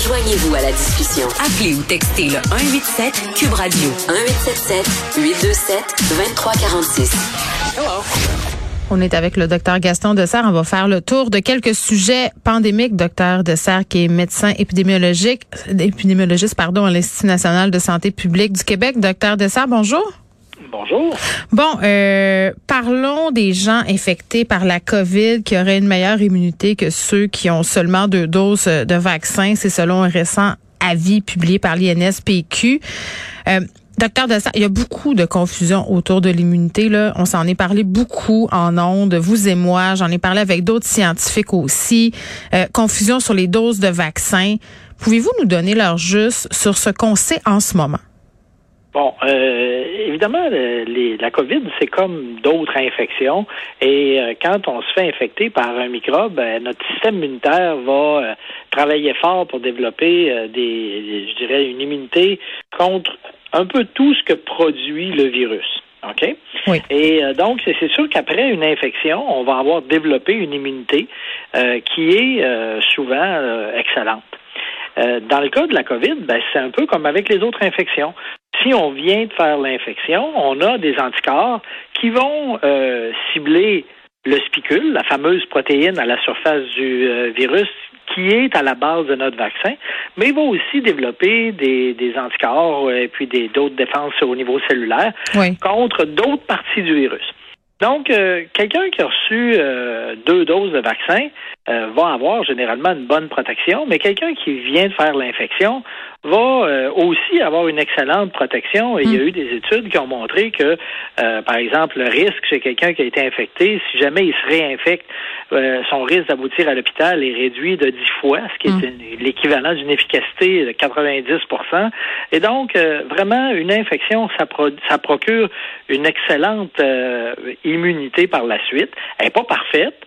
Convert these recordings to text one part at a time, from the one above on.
Joignez-vous à la discussion. Appelez ou textez le 187 Cube Radio 1877 827 2346. On est avec le docteur Gaston Dessert. On va faire le tour de quelques sujets pandémiques. Docteur Dessert, qui est médecin épidémiologique, épidémiologiste, pardon, à l'Institut national de santé publique du Québec. Docteur Dessert, bonjour. Bonjour. Bon, euh, parlons des gens infectés par la COVID qui auraient une meilleure immunité que ceux qui ont seulement deux doses de vaccin. C'est selon un récent avis publié par l'INSPQ. Euh, Docteur Dessert, il y a beaucoup de confusion autour de l'immunité. Là, on s'en est parlé beaucoup en ondes, vous et moi. J'en ai parlé avec d'autres scientifiques aussi. Euh, confusion sur les doses de vaccins. Pouvez-vous nous donner leur juste sur ce qu'on sait en ce moment? Bon, euh, évidemment, les, la COVID, c'est comme d'autres infections. Et euh, quand on se fait infecter par un microbe, ben, notre système immunitaire va euh, travailler fort pour développer euh, des, je dirais, une immunité contre un peu tout ce que produit le virus. OK? Oui. Et donc, c'est sûr qu'après une infection, on va avoir développé une immunité qui est souvent excellente. dans le cas de la COVID, ben, c'est un peu comme avec les autres infections si on vient de faire l'infection, on a des anticorps qui vont euh, cibler le spicule, la fameuse protéine à la surface du euh, virus qui est à la base de notre vaccin, mais il va aussi développer des, des anticorps euh, et puis des d'autres défenses au niveau cellulaire contre d'autres parties du virus. Donc, quelqu'un qui a reçu deux doses de vaccin va avoir généralement une bonne protection, mais quelqu'un qui vient de faire l'infection va euh, aussi avoir une excellente protection. Et il y a hmm. eu des études qui ont montré que, euh, par exemple, le risque chez quelqu'un qui a été infecté, si jamais il se réinfecte, euh, son risque d'aboutir à l'hôpital est réduit de 10 fois, ce qui est hmm. l'équivalent d'une efficacité de 90% Et donc, vraiment, une infection, ça, ça procure une excellente immunité par la suite. Elle n'est pas parfaite.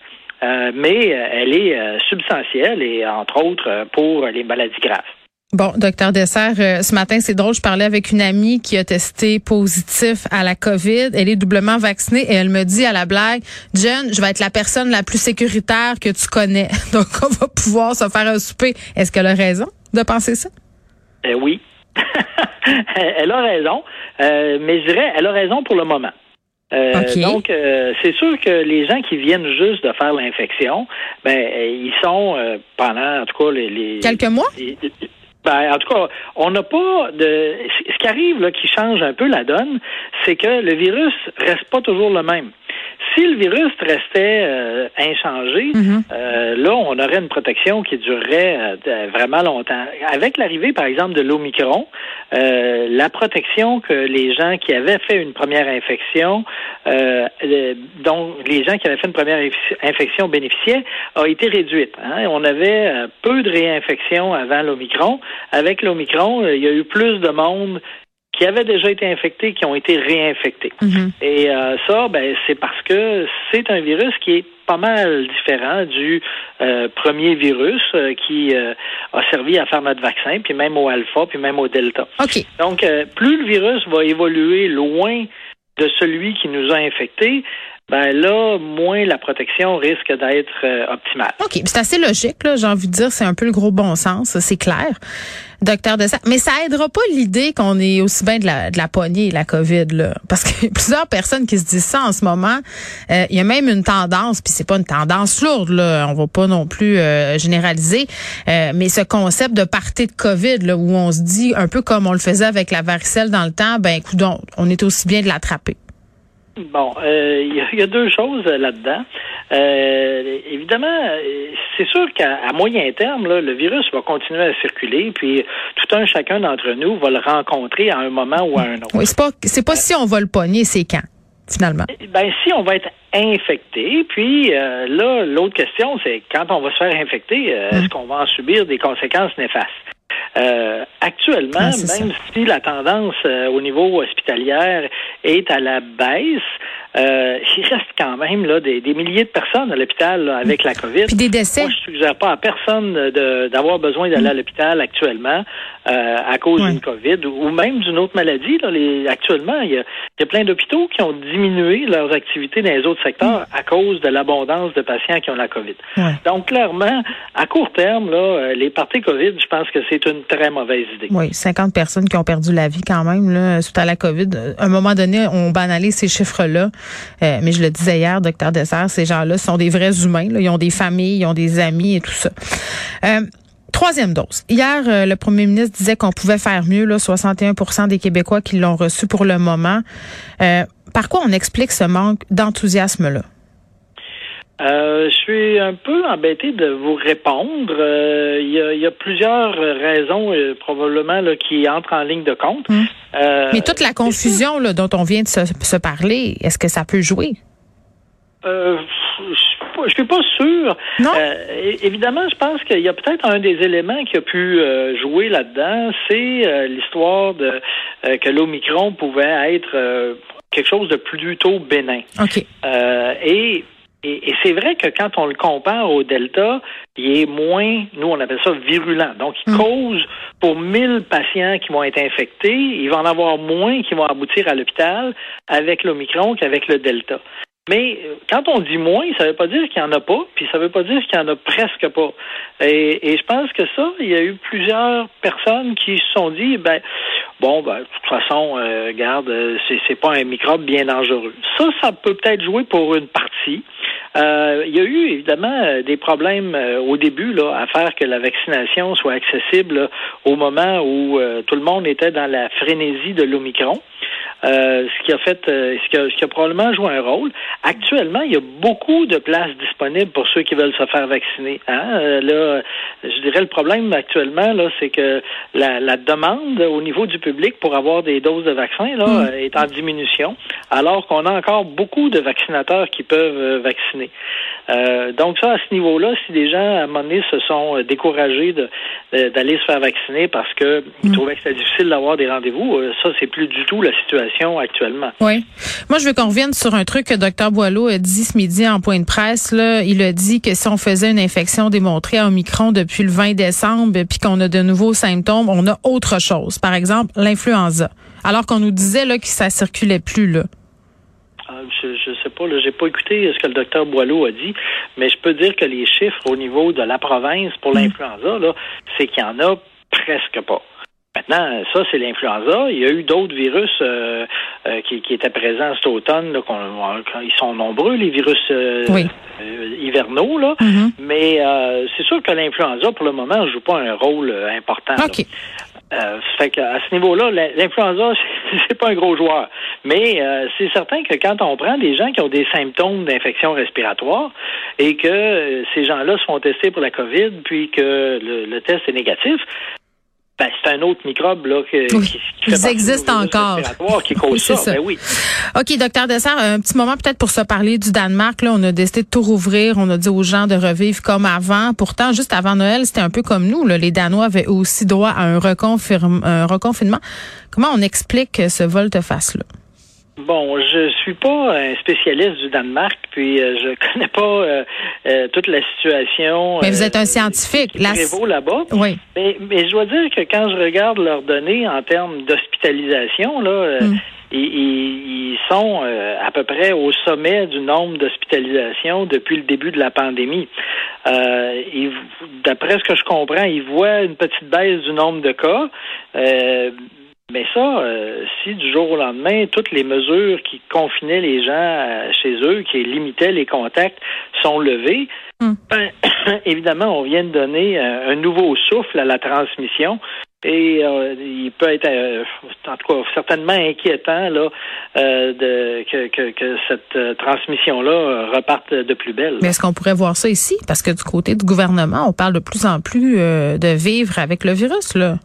mais elle est substantielle et entre autres pour les maladies graves. Bon, docteur Dessert, euh, ce matin, c'est drôle, je parlais avec une amie qui a testé positif à la COVID. Elle est doublement vaccinée et elle me dit à la blague, Jen, je vais être la personne la plus sécuritaire que tu connais. Donc, on va pouvoir se faire un souper. Est-ce qu'elle a raison de penser ça? Euh, oui. elle a raison. Euh, mais je dirais, elle a raison pour le moment. Donc, c'est sûr que les gens qui viennent juste de faire l'infection, ben, ils sont pendant, en tout cas, les, quelques mois? Ben, en tout cas, on n'a pas de. Ce qui arrive, là, qui change un peu la donne, c'est que le virus reste pas toujours le même. Si le virus restait euh, inchangé, mhm. euh, là, on aurait une protection qui durerait euh, vraiment longtemps. Avec l'arrivée, par exemple, de l'Omicron, la protection que les gens qui avaient fait une première infection, dont les gens qui avaient fait une première infection bénéficiaient, a été réduite. Hein. On avait peu de réinfections avant l'Omicron. Avec l'Omicron, il y a eu plus de monde qui avaient déjà été infectés, qui ont été réinfectés. Mhm. Et euh, ça, ben, c'est parce que c'est un virus qui est pas mal différent du euh, premier virus euh, qui a servi à faire notre vaccin, puis même au alpha, puis même au delta. Donc, plus le virus va évoluer loin de celui qui nous a infectés, ben là, moins la protection risque d'être euh, optimale. OK, c'est assez logique, là, j'ai envie de dire, c'est un peu le gros bon sens, c'est clair. Docteur de ça. Mais ça aidera pas l'idée qu'on est aussi bien de la, de la poignée, la COVID, là. Parce que plusieurs personnes qui se disent ça en ce moment. Euh, il y a même une tendance, puis c'est pas une tendance lourde, là. On va pas non plus euh, généraliser. mais ce concept de partie de COVID, là, où on se dit, un peu comme on le faisait avec la varicelle dans le temps, ben, écoute, on est aussi bien de l'attraper. Bon, il euh, y, a deux choses là-dedans. Euh, évidemment, c'est sûr qu'à moyen terme, le virus va continuer à circuler, puis tout un chacun d'entre nous va le rencontrer à un moment ou à un autre. Oui, c'est pas c'est pas si on va le pogner, c'est quand finalement? Ben si on va être infecté, puis euh, là l'autre question c'est quand on va se faire infecter, est-ce hum. qu'on va en subir des conséquences néfastes? Euh, actuellement, ah, même si la tendance euh, au niveau hospitalière est à la baisse, euh, il reste quand même là des, milliers de personnes à l'hôpital avec la COVID. Puis des décès. Moi, je suggère pas à personne d'avoir besoin d'aller à mm. l'hôpital actuellement euh, à cause d'une COVID ou même d'une autre maladie. Là, les, actuellement, il y, a, plein d'hôpitaux qui ont diminué leurs activités dans les autres secteurs mm. à cause de l'abondance de patients qui ont la COVID. Donc, clairement, à court terme, là, euh, les parties COVID, je pense que c'est une très mauvaise idée. Oui, 50 personnes qui ont perdu la vie quand même là, suite à la COVID. À un moment donné, on banalise ces chiffres-là. Euh, mais je le disais hier, docteur Dessert, ces gens-là sont des vrais humains. Là. Ils ont des familles, ils ont des amis et tout ça. Troisième dose. Hier, euh, le premier ministre disait qu'on pouvait faire mieux, là, 61% des Québécois qui l'ont reçu pour le moment. Euh, par quoi on explique ce manque d'enthousiasme-là? Euh, je suis un peu embêté de vous répondre. Il y, a, plusieurs raisons probablement là, qui entrent en ligne de compte. Hum. Mais toute la confusion là, dont on vient de se, se parler, est-ce que ça peut jouer? je suis pas sûr. Non? Euh, évidemment, je pense qu'il y a peut-être un des éléments qui a pu euh, jouer là-dedans, c'est euh, l'histoire de que l'Omicron pouvait être quelque chose de plutôt bénin. OK. et et, c'est vrai que quand on le compare au Delta, il est moins, nous on appelle ça virulent. Donc, il mm. cause pour 1000 patients qui vont être infectés, il va en avoir moins qui vont aboutir à l'hôpital avec l'Omicron qu'avec le Delta. Mais euh, quand on dit moins, ça ne veut pas dire qu'il n'y en a pas, puis ça ne veut pas dire qu'il n'y en a presque pas. Et, et, je pense que ça, il y a eu plusieurs personnes qui se sont dit, ben, bon, ben, de toute façon, euh, garde, euh, c'est, c'est pas un microbe bien dangereux. Ça, ça peut peut-être jouer pour une partie. Euh, il y a eu évidemment des problèmes au début là, à faire que la vaccination soit accessible au moment où tout le monde était dans la frénésie de l'Omicron. Euh, ce qui a fait, euh, ce, qui a, ce, qui a, probablement joué un rôle. Actuellement, il y a beaucoup de places disponibles pour ceux qui veulent se faire vacciner. Hein? Euh, là, je dirais le problème actuellement, là, c'est que la, la, demande au niveau du public pour avoir des doses de vaccins là, mm. est en diminution, alors qu'on a encore beaucoup de vaccinateurs qui peuvent vacciner. Donc ça, à ce niveau-là, si des gens à un moment donné se sont découragés d'aller se faire vacciner parce qu'ils mm. trouvaient que c'était difficile d'avoir des rendez-vous, ça c'est plus du tout la situation actuellement. Oui. Moi, je veux qu'on revienne sur un truc que Dr Boileau a dit ce midi en point de presse. Là. Il a dit que si on faisait une infection démontrée à Omicron depuis le 20 décembre, puis qu'on a de nouveaux symptômes, on a autre chose. Par exemple, l'influenza. Alors qu'on nous disait là, que ça circulait plus. Là. Ah, je, ne pas, j'ai pas écouté ce que le docteur Boileau a dit, mais je peux dire que les chiffres au niveau de la province pour mm. l'influenza, là, c'est qu'il y en a presque pas. Maintenant, ça, c'est l'influenza. Il y a eu d'autres virus euh, euh, qui, étaient présents cet automne. ils sont nombreux, les virus euh, hivernaux. Là. Mm-hmm. Mais c'est sûr que l'influenza, pour le moment, ne joue pas un rôle important. OK. fait à ce niveau-là, l'influenza, c'est pas un gros joueur. Mais c'est certain que quand on prend des gens qui ont des symptômes d'infection respiratoire et que ces gens-là se font tester pour la COVID, puis que le test est négatif, ben, c'est un autre microbe là, qui, qui, Ils existent encore. Qui cause ça. Ben oui. OK, docteur Dessert, un petit moment peut-être pour se parler du Danemark. Là, on a décidé de tout rouvrir. On a dit aux gens de revivre comme avant. Pourtant, juste avant Noël, c'était un peu comme nous. Là. Les Danois avaient aussi droit à un, un reconfinement. Comment on explique ce volte-face-là? Bon, je suis pas un spécialiste du Danemark, puis euh, je connais pas euh, euh, toute la situation. Mais vous êtes un scientifique. Qui là-bas. Oui. Mais, mais je dois dire que quand je regarde leurs données en termes d'hospitalisation, là, mm. ils, sont à peu près au sommet du nombre d'hospitalisations depuis le début de la pandémie. D'après ce que je comprends, ils voient une petite baisse du nombre de cas. Mais ça, euh, si du jour au lendemain, toutes les mesures qui confinaient les gens euh, chez eux, qui limitaient les contacts, sont levées, ben, évidemment, on vient de donner euh, un nouveau souffle à la transmission. Et il peut être, en tout cas, certainement inquiétant là, de, que, que, que cette transmission-là reparte de plus belle. Mais est-ce qu'on pourrait voir ça ici? Parce que du côté du gouvernement, on parle de plus en plus de vivre avec le virus. là.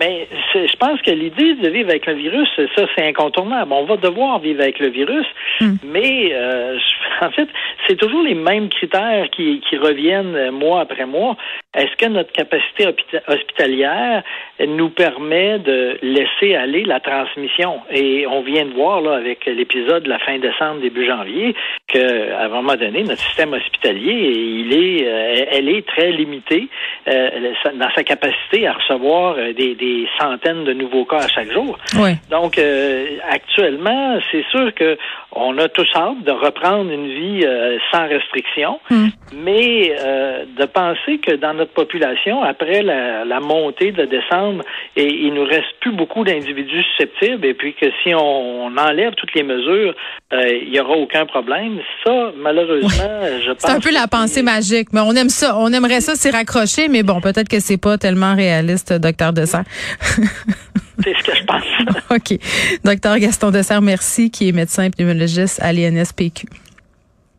Mais je pense que l'idée de vivre avec le virus, ça, c'est incontournable. On va devoir vivre avec le virus, hmm. mais euh, en fait, c'est toujours les mêmes critères qui, qui reviennent mois après mois. Est-ce que notre capacité hospitalière nous permet de laisser aller la transmission? Et on vient de voir là, avec l'épisode de la fin décembre, début janvier, qu'à un moment donné, notre système hospitalier, il est, euh, elle est très limitée euh, dans sa capacité à recevoir euh, des, des, centaines de nouveaux cas à chaque jour. Donc, actuellement, c'est sûr que on a tous hâte de reprendre une vie sans restriction, hmm. mais de penser que dans notre population, après la, montée de décembre, et il nous reste plus beaucoup d'individus susceptibles, et puis que si on, enlève toutes les mesures, il n'y aura aucun problème. Ça, malheureusement, je pense. C'est un peu la pensée magique, mais on aime ça. On aimerait ça s'y raccrocher, mais bon, peut-être que c'est pas tellement réaliste, docteur Dessert. c'est ce que je pense. OK. Docteur Gaston Dessert, merci, qui est médecin épidémiologiste à l'INSPQ.